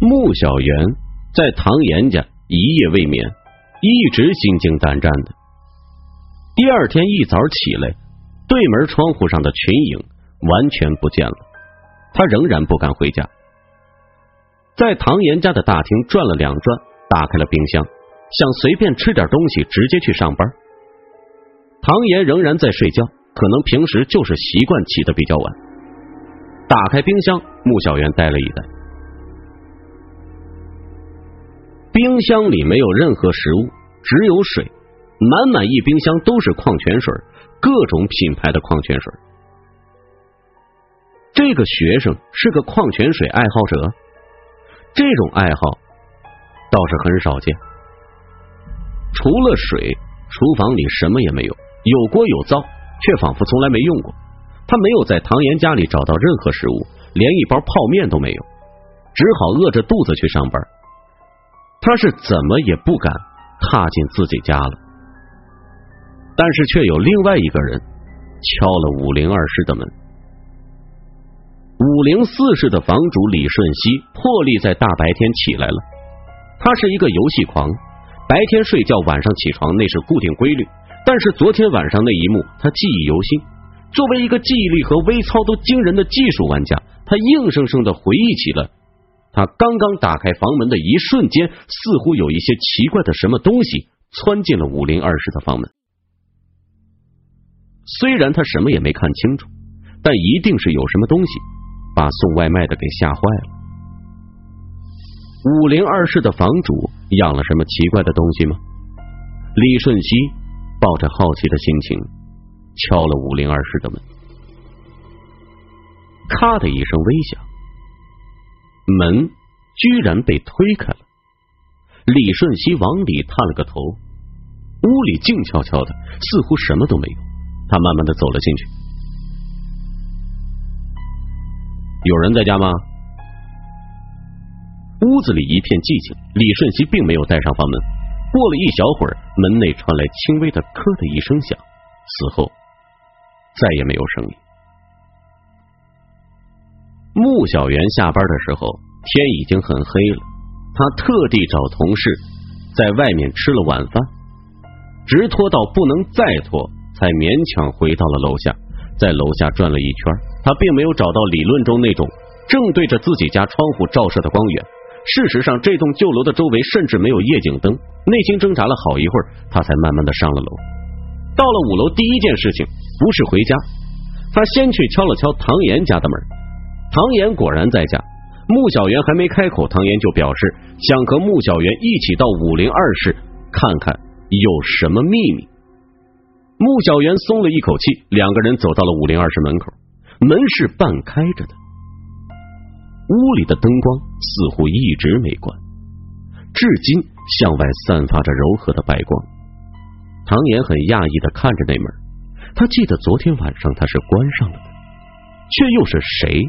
穆小媛在唐岩家一夜未眠，一直心惊胆战的。第二天一早起来，对门窗户上的群影完全不见了，他仍然不敢回家。在唐岩家的大厅转了两转，打开了冰箱，想随便吃点东西，直接去上班。唐岩仍然在睡觉，可能平时就是习惯起的比较晚。打开冰箱，穆小元呆了一呆，冰箱里没有任何食物，只有水，满满一冰箱都是矿泉水，各种品牌的矿泉水。这个学生是个矿泉水爱好者，这种爱好倒是很少见。除了水，厨房里什么也没有。有锅有灶，却仿佛从来没用过。他没有在唐岩家里找到任何食物，连一包泡面都没有，只好饿着肚子去上班。他是怎么也不敢踏进自己家了。但是却有另外一个人敲了五零二室的门。五零四室的房主李顺熙破例在大白天起来了。他是一个游戏狂，白天睡觉，晚上起床，那是固定规律。但是昨天晚上那一幕，他记忆犹新。作为一个记忆力和微操都惊人的技术玩家，他硬生生的回忆起了他刚刚打开房门的一瞬间，似乎有一些奇怪的什么东西窜进了五零二室的房门。虽然他什么也没看清楚，但一定是有什么东西把送外卖的给吓坏了。五零二室的房主养了什么奇怪的东西吗？李顺熙。抱着好奇的心情，敲了五零二室的门。咔的一声微响，门居然被推开了。李顺熙往里探了个头，屋里静悄悄的，似乎什么都没有。他慢慢的走了进去。有人在家吗？屋子里一片寂静。李顺熙并没有带上房门。过了一小会儿，门内传来轻微的“咳”的一声响，此后再也没有声音。穆小元下班的时候，天已经很黑了。他特地找同事在外面吃了晚饭，直拖到不能再拖，才勉强回到了楼下。在楼下转了一圈，他并没有找到理论中那种正对着自己家窗户照射的光源。事实上，这栋旧楼的周围甚至没有夜景灯。内心挣扎了好一会儿，他才慢慢的上了楼。到了五楼，第一件事情不是回家，他先去敲了敲唐岩家的门。唐岩果然在家。穆小元还没开口，唐岩就表示想和穆小元一起到五零二室看看有什么秘密。穆小元松了一口气，两个人走到了五零二室门口，门是半开着的。屋里的灯光似乎一直没关，至今向外散发着柔和的白光。唐岩很讶异的看着那门，他记得昨天晚上他是关上了的，却又是谁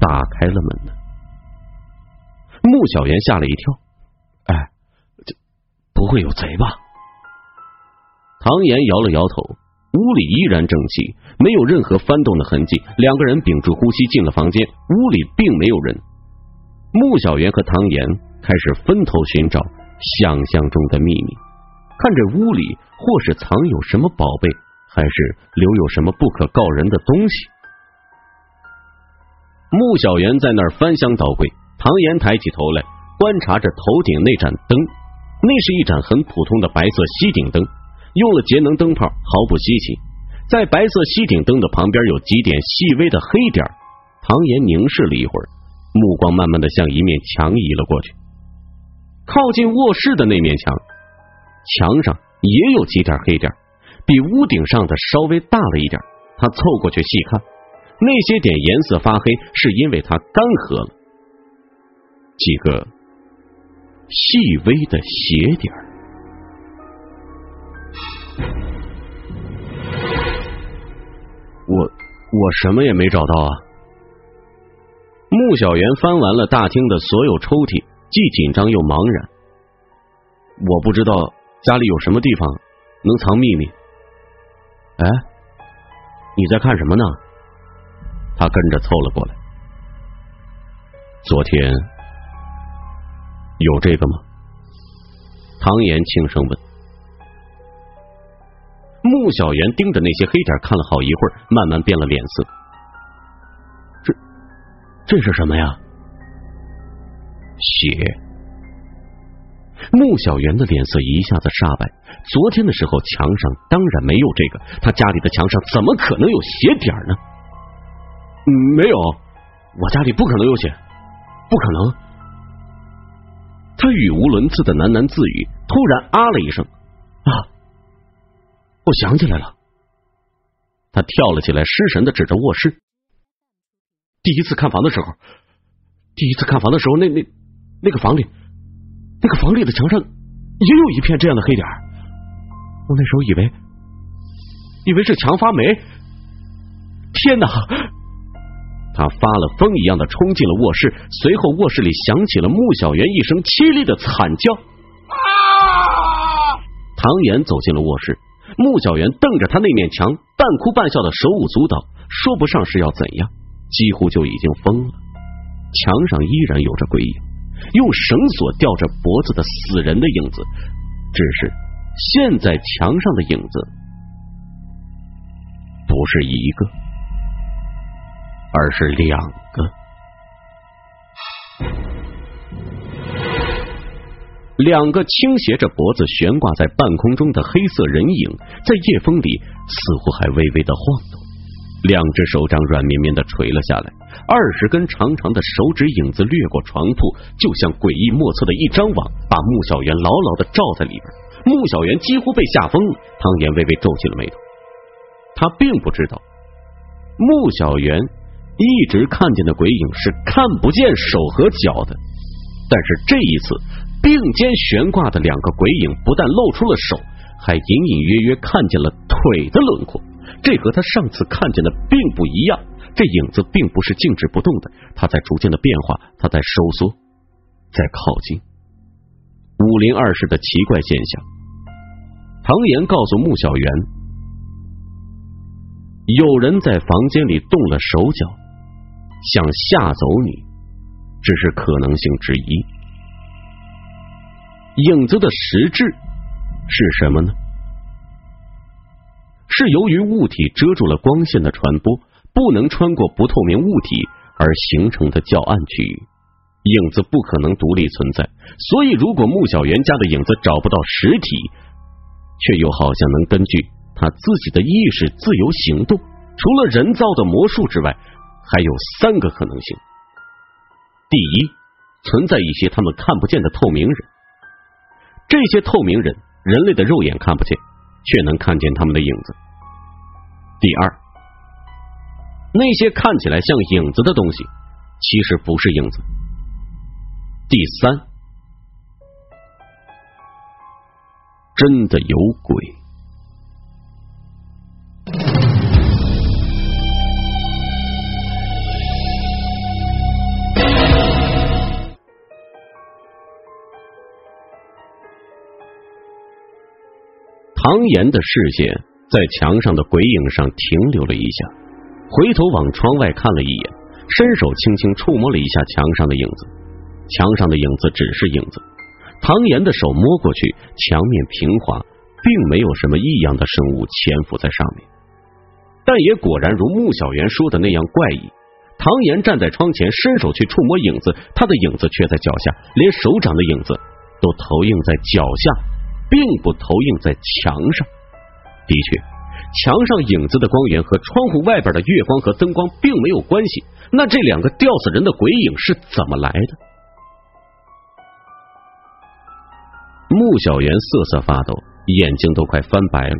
打开了门呢？穆小元吓了一跳，哎，这不会有贼吧？唐岩摇了摇头。屋里依然整齐，没有任何翻动的痕迹。两个人屏住呼吸进了房间，屋里并没有人。穆小元和唐岩开始分头寻找想象中的秘密，看这屋里或是藏有什么宝贝，还是留有什么不可告人的东西。穆小媛在那儿翻箱倒柜，唐岩抬起头来观察着头顶那盏灯，那是一盏很普通的白色吸顶灯。用了节能灯泡毫不稀奇，在白色吸顶灯的旁边有几点细微的黑点。唐岩凝视了一会儿，目光慢慢的向一面墙移了过去，靠近卧室的那面墙，墙上也有几点黑点，比屋顶上的稍微大了一点。他凑过去细看，那些点颜色发黑，是因为它干涸了，几个细微的斜点。我我什么也没找到啊！穆小媛翻完了大厅的所有抽屉，既紧张又茫然。我不知道家里有什么地方能藏秘密。哎，你在看什么呢？他跟着凑了过来。昨天有这个吗？唐岩轻声问。穆小媛盯着那些黑点看了好一会儿，慢慢变了脸色。这这是什么呀？血。穆小媛的脸色一下子煞白。昨天的时候，墙上当然没有这个，他家里的墙上怎么可能有血点呢？没有，我家里不可能有血，不可能。他语无伦次的喃喃自语，突然啊了一声，啊！我想起来了。他跳了起来，失神的指着卧室。第一次看房的时候，第一次看房的时候，那那那个房里，那个房里的墙上也有一片这样的黑点。我那时候以为，以为是墙发霉。天哪！他发了疯一样的冲进了卧室，随后卧室里响起了穆小媛一声凄厉的惨叫。啊唐岩走进了卧室，穆小媛瞪着他那面墙，半哭半笑的手舞足蹈，说不上是要怎样，几乎就已经疯了。墙上依然有着鬼影，用绳索吊着脖子的死人的影子，只是现在墙上的影子不是一个。而是两个，两个倾斜着脖子悬挂在半空中的黑色人影，在夜风里似乎还微微的晃动。两只手掌软绵绵的垂了下来，二十根长长的手指影子掠过床铺，就像诡异莫测的一张网，把穆小媛牢牢的罩在里边。穆小媛几乎被吓疯了。汤岩微微皱起了眉头，他并不知道穆小媛。一直看见的鬼影是看不见手和脚的，但是这一次并肩悬挂的两个鬼影不但露出了手，还隐隐约约看见了腿的轮廓。这和他上次看见的并不一样，这影子并不是静止不动的，它在逐渐的变化，它在收缩，在靠近。五零二室的奇怪现象，唐岩告诉穆小媛，有人在房间里动了手脚。想吓走你，只是可能性之一。影子的实质是什么呢？是由于物体遮住了光线的传播，不能穿过不透明物体而形成的较暗区域。影子不可能独立存在，所以如果穆小媛家的影子找不到实体，却又好像能根据他自己的意识自由行动，除了人造的魔术之外。还有三个可能性：第一，存在一些他们看不见的透明人，这些透明人人类的肉眼看不见，却能看见他们的影子；第二，那些看起来像影子的东西，其实不是影子；第三，真的有鬼。唐岩的视线在墙上的鬼影上停留了一下，回头往窗外看了一眼，伸手轻轻触摸了一下墙上的影子。墙上的影子只是影子，唐岩的手摸过去，墙面平滑，并没有什么异样的生物潜伏在上面。但也果然如穆小媛说的那样怪异。唐岩站在窗前，伸手去触摸影子，他的影子却在脚下，连手掌的影子都投影在脚下。并不投影在墙上。的确，墙上影子的光源和窗户外边的月光和灯光并没有关系。那这两个吊死人的鬼影是怎么来的？穆小媛瑟瑟发抖，眼睛都快翻白了。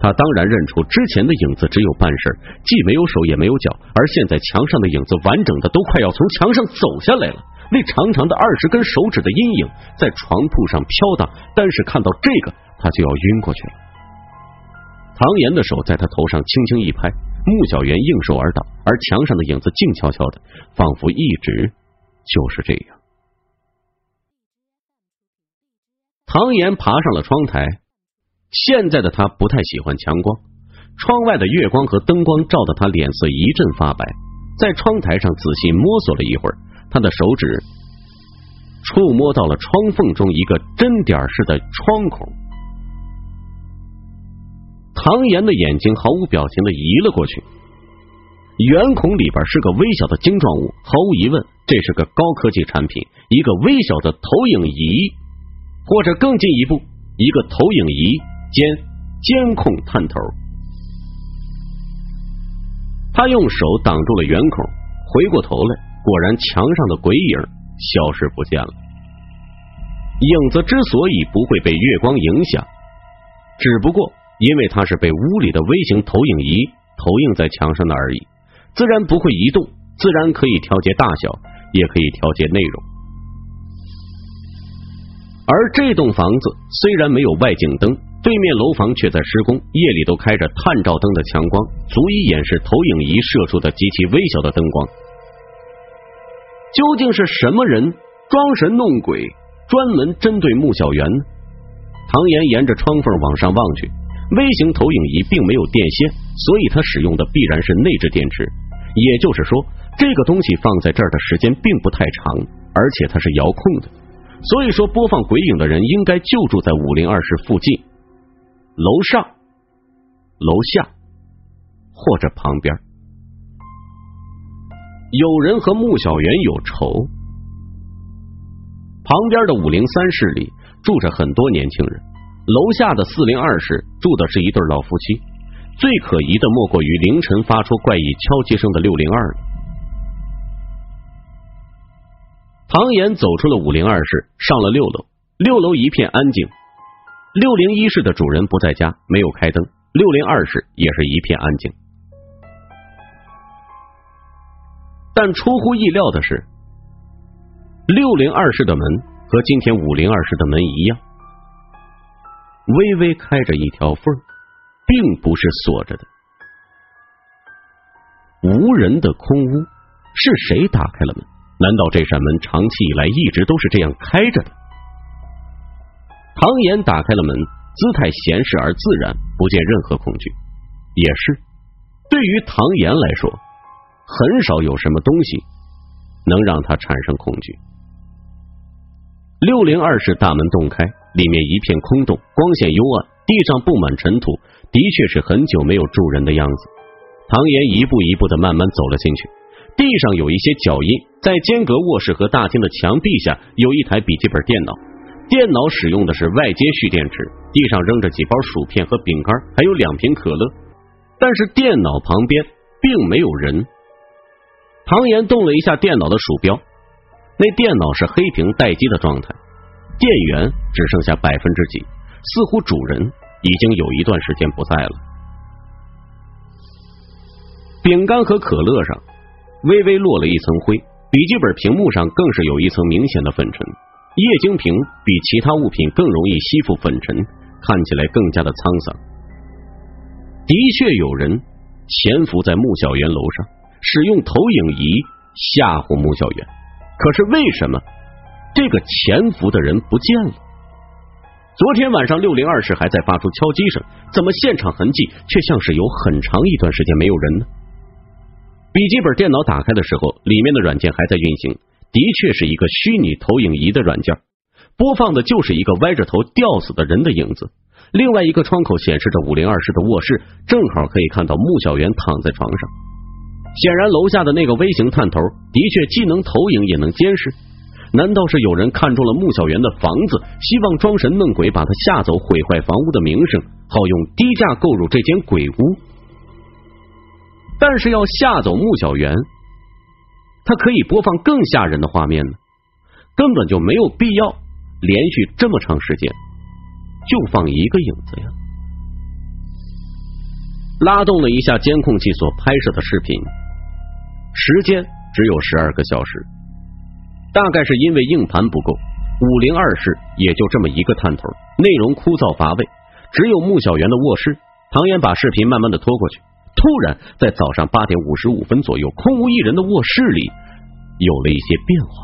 他当然认出之前的影子只有半身，既没有手也没有脚，而现在墙上的影子完整的都快要从墙上走下来了。那长长的二十根手指的阴影在床铺上飘荡，但是看到这个，他就要晕过去了。唐岩的手在他头上轻轻一拍，穆小媛应手而倒，而墙上的影子静悄悄的，仿佛一直就是这样。唐岩爬上了窗台，现在的他不太喜欢强光，窗外的月光和灯光照得他脸色一阵发白，在窗台上仔细摸索了一会儿。他的手指触摸到了窗缝中一个针点式的窗孔。唐岩的眼睛毫无表情的移了过去，圆孔里边是个微小的晶状物，毫无疑问，这是个高科技产品，一个微小的投影仪，或者更进一步，一个投影仪兼监控探头。他用手挡住了圆孔，回过头来，果然墙上的鬼影消失不见了。影子之所以不会被月光影响，只不过。因为它是被屋里的微型投影仪投影在墙上的而已，自然不会移动，自然可以调节大小，也可以调节内容。而这栋房子虽然没有外景灯，对面楼房却在施工，夜里都开着探照灯的强光，足以掩饰投影仪射出的极其微小的灯光。究竟是什么人装神弄鬼，专门针对穆小媛呢？唐岩沿着窗缝往上望去。微型投影仪并没有电线，所以它使用的必然是内置电池。也就是说，这个东西放在这儿的时间并不太长，而且它是遥控的。所以说，播放鬼影的人应该就住在五零二室附近、楼上、楼下或者旁边。有人和穆小媛有仇。旁边的五零三室里住着很多年轻人。楼下的四零二室住的是一对老夫妻，最可疑的莫过于凌晨发出怪异敲击声的六零二了。唐岩走出了五零二室，上了六楼。六楼一片安静，六零一室的主人不在家，没有开灯。六零二室也是一片安静，但出乎意料的是，六零二室的门和今天五零二室的门一样。微微开着一条缝，并不是锁着的。无人的空屋，是谁打开了门？难道这扇门长期以来一直都是这样开着的？唐岩打开了门，姿态闲适而自然，不见任何恐惧。也是，对于唐岩来说，很少有什么东西能让他产生恐惧。六零二室大门洞开。里面一片空洞，光线幽暗，地上布满尘土，的确是很久没有住人的样子。唐岩一步一步的慢慢走了进去，地上有一些脚印，在间隔卧室和大厅的墙壁下有一台笔记本电脑，电脑使用的是外接蓄电池，地上扔着几包薯片和饼干，还有两瓶可乐，但是电脑旁边并没有人。唐岩动了一下电脑的鼠标，那电脑是黑屏待机的状态。电源只剩下百分之几，似乎主人已经有一段时间不在了。饼干和可乐上微微落了一层灰，笔记本屏幕上更是有一层明显的粉尘。液晶屏比其他物品更容易吸附粉尘，看起来更加的沧桑。的确有人潜伏在穆小媛楼上，使用投影仪吓唬穆小媛。可是为什么？这个潜伏的人不见了。昨天晚上六零二室还在发出敲击声，怎么现场痕迹却像是有很长一段时间没有人呢？笔记本电脑打开的时候，里面的软件还在运行，的确是一个虚拟投影仪的软件，播放的就是一个歪着头吊死的人的影子。另外一个窗口显示着五零二室的卧室，正好可以看到穆小媛躺在床上。显然，楼下的那个微型探头的确既能投影也能监视。难道是有人看中了穆小媛的房子，希望装神弄鬼把他吓走，毁坏房屋的名声，好用低价购入这间鬼屋？但是要吓走穆小媛，他可以播放更吓人的画面呢，根本就没有必要连续这么长时间就放一个影子呀！拉动了一下监控器所拍摄的视频，时间只有十二个小时。大概是因为硬盘不够，五零二室也就这么一个探头，内容枯燥乏味，只有穆小媛的卧室。唐岩把视频慢慢的拖过去，突然在早上八点五十五分左右，空无一人的卧室里有了一些变化，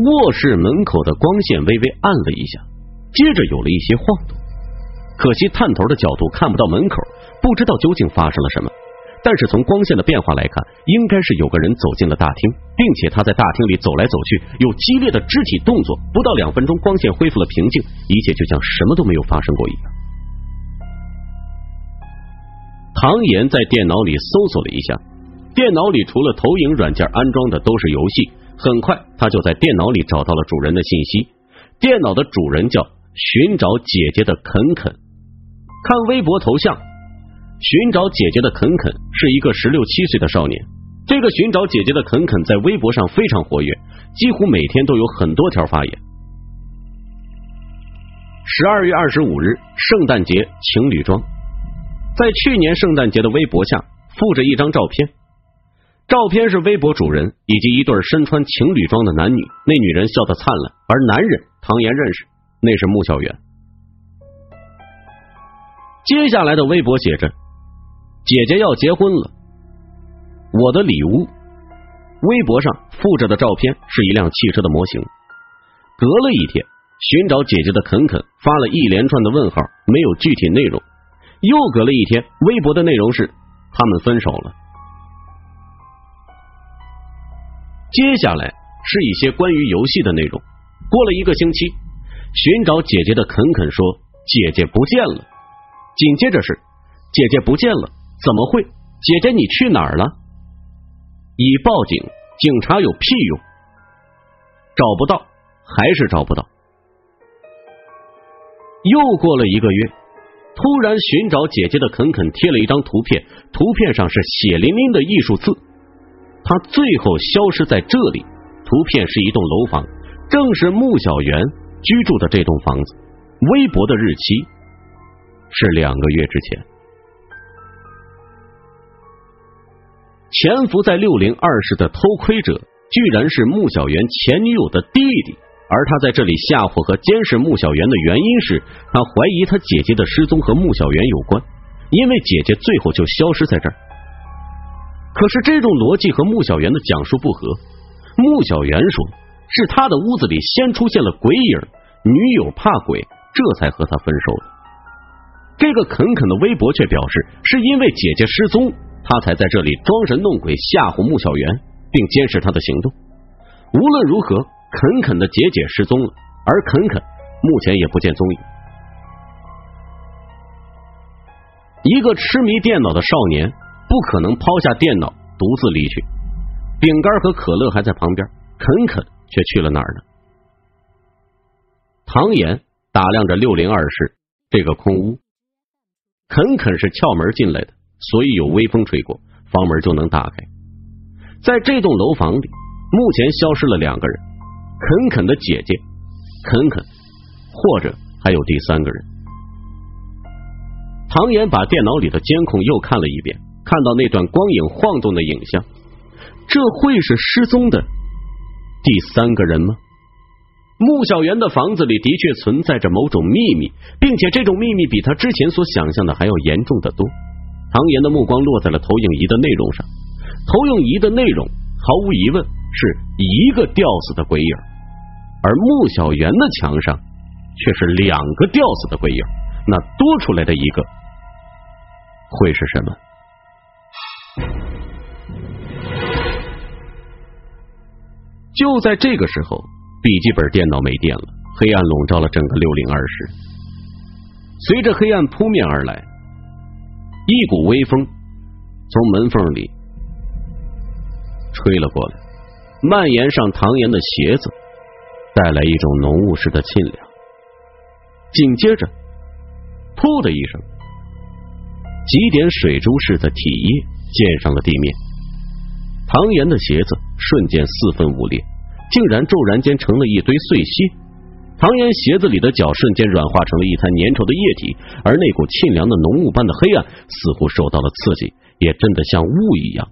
卧室门口的光线微微暗了一下，接着有了一些晃动，可惜探头的角度看不到门口，不知道究竟发生了什么。但是从光线的变化来看，应该是有个人走进了大厅，并且他在大厅里走来走去，有激烈的肢体动作。不到两分钟，光线恢复了平静，一切就像什么都没有发生过一样。唐岩在电脑里搜索了一下，电脑里除了投影软件安装的都是游戏。很快，他就在电脑里找到了主人的信息。电脑的主人叫寻找姐姐的肯肯。看微博头像，寻找姐姐的肯肯是一个十六七岁的少年。这个寻找姐姐的肯肯在微博上非常活跃，几乎每天都有很多条发言。十二月二十五日，圣诞节情侣装，在去年圣诞节的微博下附着一张照片。照片是微博主人以及一对身穿情侣装的男女，那女人笑得灿烂，而男人唐岩认识，那是穆小媛。接下来的微博写着：“姐姐要结婚了，我的礼物。”微博上附着的照片是一辆汽车的模型。隔了一天，寻找姐姐的肯肯发了一连串的问号，没有具体内容。又隔了一天，微博的内容是他们分手了。接下来是一些关于游戏的内容。过了一个星期，寻找姐姐的肯肯说：“姐姐不见了。”紧接着是：“姐姐不见了，怎么会？姐姐你去哪儿了？”已报警，警察有屁用？找不到，还是找不到。又过了一个月，突然寻找姐姐的肯肯贴了一张图片，图片上是血淋淋的艺术字。他最后消失在这里。图片是一栋楼房，正是穆小元居住的这栋房子。微博的日期是两个月之前。潜伏在六零二室的偷窥者，居然是穆小元前女友的弟弟。而他在这里吓唬和监视穆小元的原因是他怀疑他姐姐的失踪和穆小元有关，因为姐姐最后就消失在这儿。可是这种逻辑和穆小元的讲述不合。穆小元说是他的屋子里先出现了鬼影，女友怕鬼，这才和他分手的。这个肯肯的微博却表示，是因为姐姐失踪，他才在这里装神弄鬼吓唬穆小媛，并监视他的行动。无论如何，肯肯的姐姐失踪了，而肯肯目前也不见踪影。一个痴迷电脑的少年。不可能抛下电脑独自离去，饼干和可乐还在旁边，肯肯却去了哪儿呢？唐岩打量着六零二室这个空屋，肯肯是撬门进来的，所以有微风吹过，房门就能打开。在这栋楼房里，目前消失了两个人，肯肯的姐姐，肯肯，或者还有第三个人。唐岩把电脑里的监控又看了一遍。看到那段光影晃动的影像，这会是失踪的第三个人吗？穆小媛的房子里的确存在着某种秘密，并且这种秘密比他之前所想象的还要严重的多。唐岩的目光落在了投影仪的内容上，投影仪的内容毫无疑问是一个吊死的鬼影，而穆小媛的墙上却是两个吊死的鬼影，那多出来的一个会是什么？就在这个时候，笔记本电脑没电了，黑暗笼罩了整个六零二室。随着黑暗扑面而来，一股微风从门缝里吹了过来，蔓延上唐岩的鞋子，带来一种浓雾似的沁凉。紧接着，噗的一声，几点水珠似的体液溅上了地面。唐岩的鞋子瞬间四分五裂，竟然骤然间成了一堆碎屑。唐岩鞋子里的脚瞬间软化成了一滩粘稠的液体，而那股沁凉的浓雾般的黑暗似乎受到了刺激，也真的像雾一样，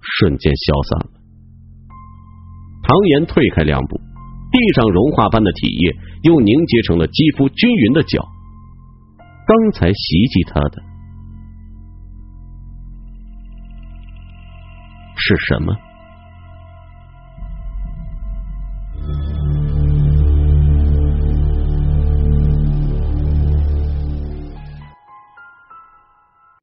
瞬间消散了。唐岩退开两步，地上融化般的体液又凝结成了肌肤均匀的脚。刚才袭击他的。是什么？